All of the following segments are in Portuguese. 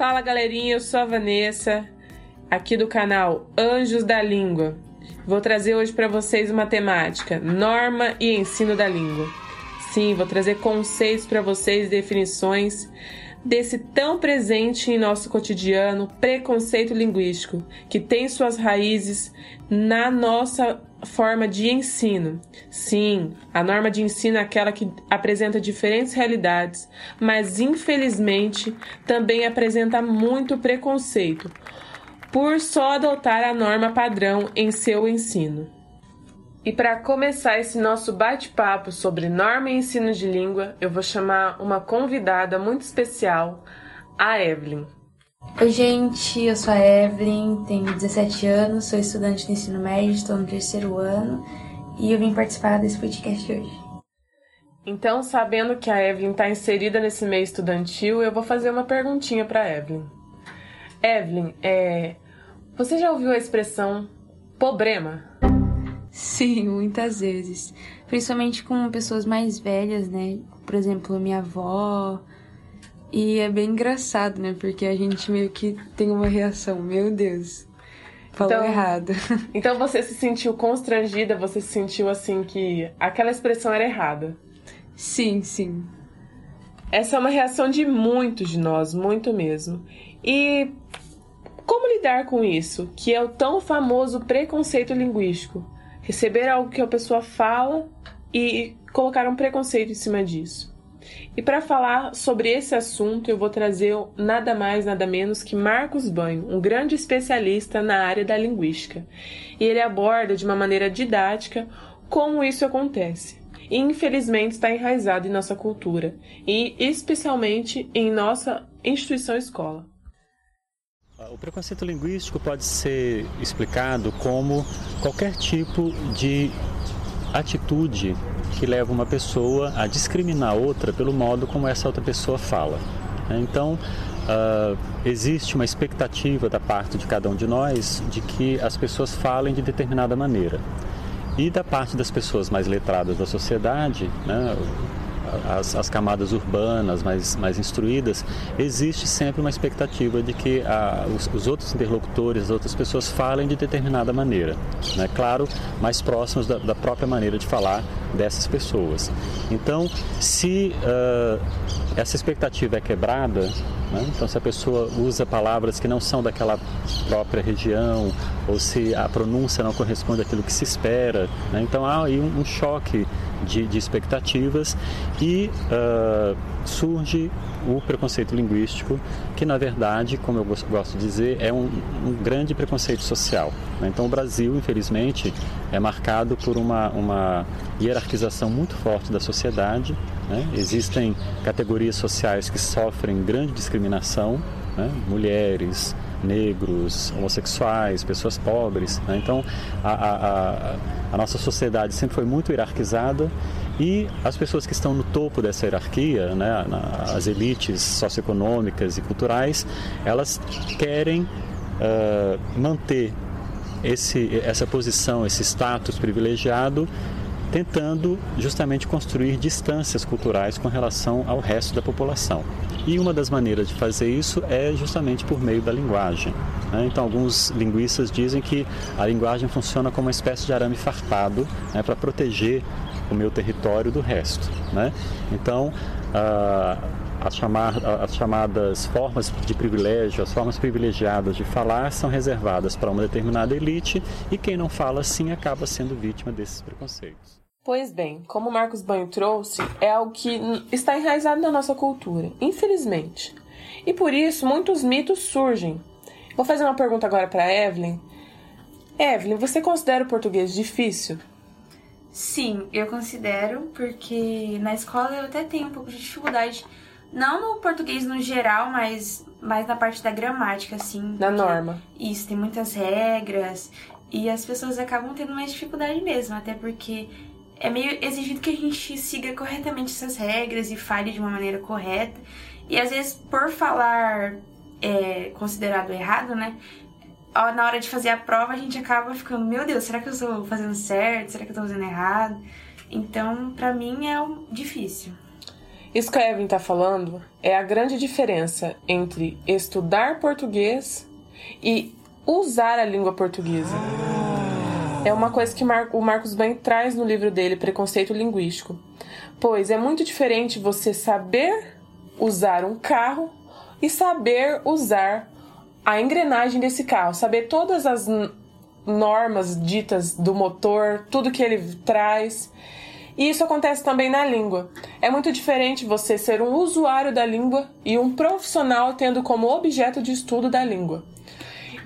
Fala galerinha, eu sou a Vanessa, aqui do canal Anjos da Língua. Vou trazer hoje para vocês uma temática: norma e ensino da língua. Sim, vou trazer conceitos para vocês, definições desse tão presente em nosso cotidiano preconceito linguístico, que tem suas raízes na nossa forma de ensino. Sim, a norma de ensino é aquela que apresenta diferentes realidades, mas infelizmente também apresenta muito preconceito por só adotar a norma padrão em seu ensino. E para começar esse nosso bate-papo sobre norma e ensino de língua, eu vou chamar uma convidada muito especial, a Evelyn. Oi, gente, eu sou a Evelyn, tenho 17 anos, sou estudante de ensino médio, estou no terceiro ano e eu vim participar desse podcast hoje. Então, sabendo que a Evelyn está inserida nesse meio estudantil, eu vou fazer uma perguntinha para a Evelyn. Evelyn, é... você já ouviu a expressão problema? Sim, muitas vezes. Principalmente com pessoas mais velhas, né? Por exemplo, minha avó. E é bem engraçado, né? Porque a gente meio que tem uma reação, meu Deus. Falou então, errado. Então você se sentiu constrangida, você se sentiu assim que aquela expressão era errada. Sim, sim. Essa é uma reação de muitos de nós, muito mesmo. E como lidar com isso, que é o tão famoso preconceito linguístico? Receber algo que a pessoa fala e colocar um preconceito em cima disso. E para falar sobre esse assunto, eu vou trazer nada mais, nada menos que Marcos Banho, um grande especialista na área da linguística. E ele aborda de uma maneira didática como isso acontece. E infelizmente está enraizado em nossa cultura, e especialmente em nossa instituição escola. O preconceito linguístico pode ser explicado como qualquer tipo de atitude que leva uma pessoa a discriminar outra pelo modo como essa outra pessoa fala. Né? Então, uh, existe uma expectativa da parte de cada um de nós de que as pessoas falem de determinada maneira. E da parte das pessoas mais letradas da sociedade, né, as, as, camadas urbanas mais, mais instruídas, existe sempre uma expectativa de que a, os, os, outros interlocutores, as outras pessoas falem de determinada maneira. Né? Claro, mais próximos da, da própria maneira de falar dessas pessoas. Então, se uh, essa expectativa é quebrada, né? então se a pessoa usa palavras que não são daquela própria região, ou se a pronúncia não corresponde àquilo que se espera, né? então há aí um, um choque de, de expectativas e uh, surge o preconceito linguístico, que na verdade, como eu gosto de dizer, é um, um grande preconceito social. Né? Então o Brasil, infelizmente, é marcado por uma, uma hierarquização muito forte da sociedade. Né? Existem categorias sociais que sofrem grande discriminação, né? mulheres, negros, homossexuais, pessoas pobres. Né? Então, a, a, a, a, nossa sociedade sempre foi muito hierarquizada e as pessoas que estão no topo dessa hierarquia, né, as elites socioeconômicas e culturais, elas querem uh, manter esse, essa posição, esse status privilegiado tentando justamente construir distâncias culturais com relação ao resto da população. E uma das maneiras de fazer isso é justamente por meio da linguagem. Né? Então, alguns linguistas dizem que a linguagem funciona como uma espécie de arame farpado né, para proteger o meu território do resto. Né? Então, as, chamar, as chamadas formas de privilégio, as formas privilegiadas de falar são reservadas para uma determinada elite e quem não fala assim acaba sendo vítima desses preconceitos. Pois bem, como o Marcos Banho trouxe, é algo que está enraizado na nossa cultura, infelizmente. E por isso muitos mitos surgem. Vou fazer uma pergunta agora para Evelyn. Evelyn, você considera o português difícil? Sim, eu considero, porque na escola eu até tenho um pouco de dificuldade. Não no português no geral, mas mais na parte da gramática, assim. Na norma. Isso, tem muitas regras. E as pessoas acabam tendo mais dificuldade mesmo, até porque é meio exigido que a gente siga corretamente essas regras e fale de uma maneira correta. E às vezes, por falar é, considerado errado, né? Na hora de fazer a prova, a gente acaba ficando, meu Deus, será que eu estou fazendo certo? Será que eu estou fazendo errado? Então, para mim é difícil. Isso que a Evelyn está falando é a grande diferença entre estudar português e usar a língua portuguesa. É uma coisa que o Marcos Bain traz no livro dele, Preconceito Linguístico. Pois é muito diferente você saber usar um carro e saber usar a engrenagem desse carro, saber todas as normas ditas do motor, tudo que ele traz. E isso acontece também na língua. É muito diferente você ser um usuário da língua e um profissional tendo como objeto de estudo da língua.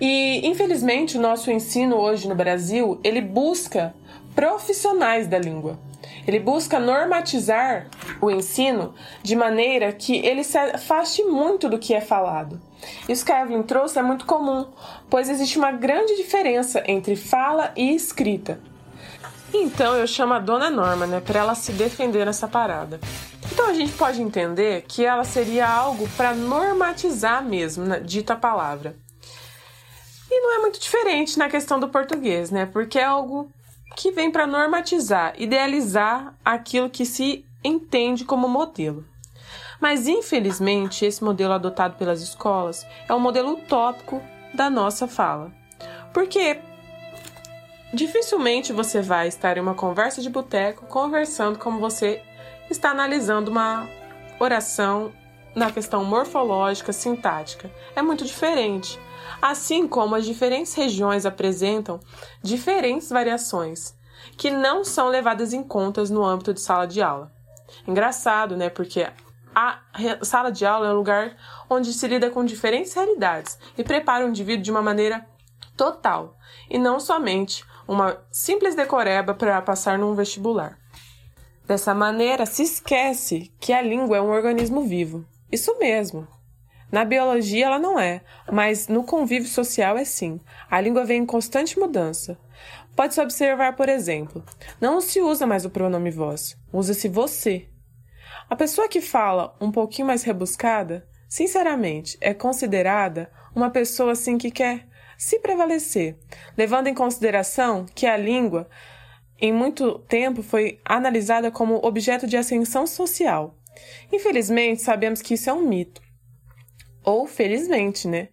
E infelizmente o nosso ensino hoje no Brasil, ele busca profissionais da língua. Ele busca normatizar o ensino de maneira que ele se afaste muito do que é falado. Isso que a Evelyn trouxe é muito comum, pois existe uma grande diferença entre fala e escrita. Então eu chamo a dona Norma, né, para ela se defender nessa parada. Então a gente pode entender que ela seria algo para normatizar mesmo, né, dita palavra. E não é muito diferente na questão do português, né? Porque é algo que vem para normatizar, idealizar aquilo que se entende como modelo. Mas infelizmente, esse modelo adotado pelas escolas é um modelo utópico da nossa fala. Porque dificilmente você vai estar em uma conversa de boteco conversando como você está analisando uma oração na questão morfológica, sintática. É muito diferente assim como as diferentes regiões apresentam diferentes variações que não são levadas em conta no âmbito de sala de aula. Engraçado, né? Porque a sala de aula é um lugar onde se lida com diferentes realidades e prepara o indivíduo de uma maneira total e não somente uma simples decoreba para passar num vestibular. Dessa maneira, se esquece que a língua é um organismo vivo. Isso mesmo, na biologia ela não é, mas no convívio social é sim. A língua vem em constante mudança. Pode-se observar, por exemplo, não se usa mais o pronome vós, usa-se você. A pessoa que fala um pouquinho mais rebuscada, sinceramente, é considerada uma pessoa assim que quer se prevalecer, levando em consideração que a língua, em muito tempo, foi analisada como objeto de ascensão social. Infelizmente, sabemos que isso é um mito. Ou felizmente, né?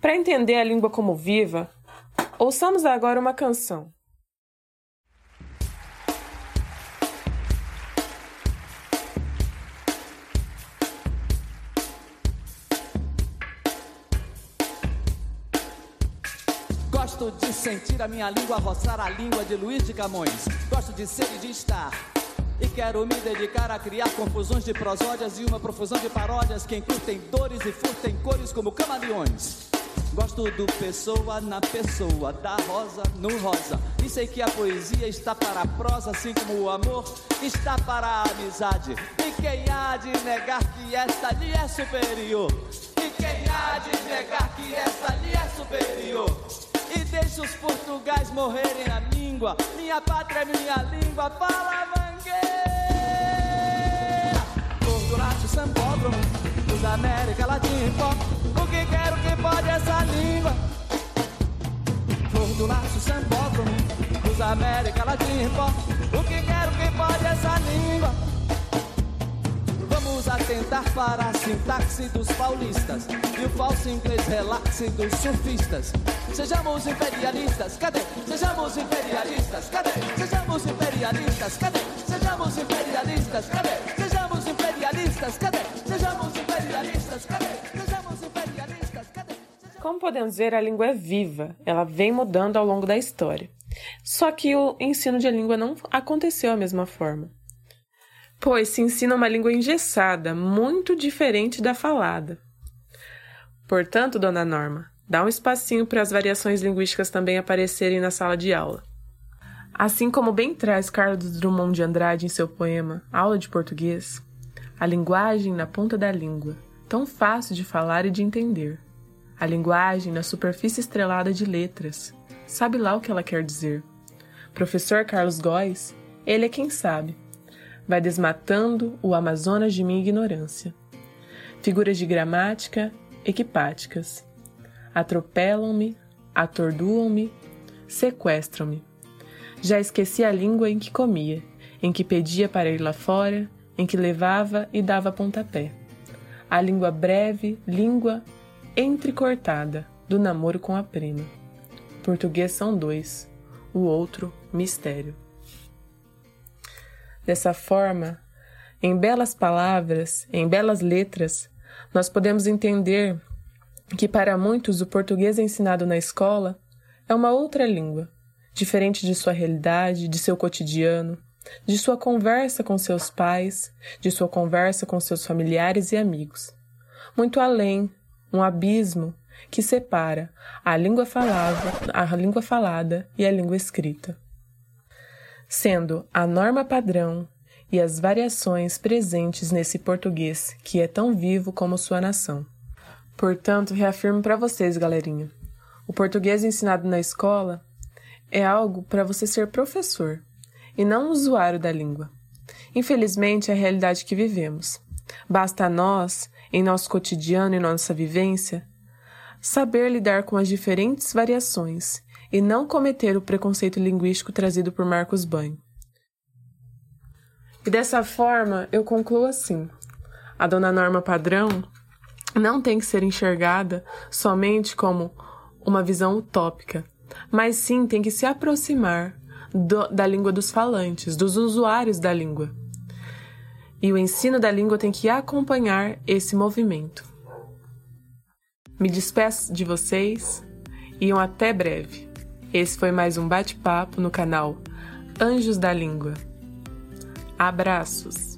Para entender a língua como viva, ouçamos agora uma canção. Gosto de sentir a minha língua roçar a língua de Luiz de Camões. Gosto de ser e de estar e quero me dedicar a criar confusões de prosódias e uma profusão de paródias que encurtem dores e furtem cores como camaleões. Gosto do pessoa na pessoa, da rosa no rosa. E sei que a poesia está para a prosa, assim como o amor está para a amizade. E quem há de negar que esta lhe é superior? E quem há de negar que esta lhe é superior? E deixa os portugais morrerem na língua. Minha pátria é minha língua, fala Gordo sambódromo, dos América Latina pop. O que quero que pode essa língua? Gordo laço sambódromo, dos América Latina pop. O que quero que pode essa língua? Vamos atentar para a sintaxe dos paulistas e o falso inglês relaxe dos surfistas. Sejamos imperialistas, cadê? Sejamos imperialistas, cadê? Sejamos imperialistas, cadê? Sejamos imperialistas, cadê? Sejamos imperialistas, cadê? Sejamos imperialistas, cadê? Sejamos imperialistas, cadê? Como podemos ver, a língua é viva, ela vem mudando ao longo da história. Só que o ensino de língua não aconteceu da mesma forma. Pois se ensina uma língua engessada, muito diferente da falada. Portanto, dona Norma, Dá um espacinho para as variações linguísticas também aparecerem na sala de aula. Assim como bem traz Carlos Drummond de Andrade em seu poema Aula de Português, a linguagem na ponta da língua, tão fácil de falar e de entender. A linguagem na superfície estrelada de letras, sabe lá o que ela quer dizer. Professor Carlos Góes, ele é quem sabe. Vai desmatando o Amazonas de minha ignorância. Figuras de gramática equipáticas atropelam-me, atordoam-me, sequestram-me. Já esqueci a língua em que comia, em que pedia para ir lá fora, em que levava e dava pontapé. A língua breve, língua entrecortada do namoro com a prima. Português são dois, o outro mistério. Dessa forma, em belas palavras, em belas letras, nós podemos entender que para muitos o português ensinado na escola é uma outra língua, diferente de sua realidade, de seu cotidiano, de sua conversa com seus pais, de sua conversa com seus familiares e amigos. Muito além, um abismo que separa a língua falada, a língua falada e a língua escrita sendo a norma padrão e as variações presentes nesse português que é tão vivo como sua nação. Portanto, reafirmo para vocês, galerinha: o português ensinado na escola é algo para você ser professor e não usuário da língua. Infelizmente, é a realidade que vivemos. Basta a nós, em nosso cotidiano e nossa vivência, saber lidar com as diferentes variações e não cometer o preconceito linguístico trazido por Marcos Banho. E dessa forma, eu concluo assim: a dona norma padrão não tem que ser enxergada somente como uma visão utópica, mas sim tem que se aproximar do, da língua dos falantes, dos usuários da língua. E o ensino da língua tem que acompanhar esse movimento. Me despeço de vocês e um até breve. Esse foi mais um bate-papo no canal Anjos da Língua. Abraços!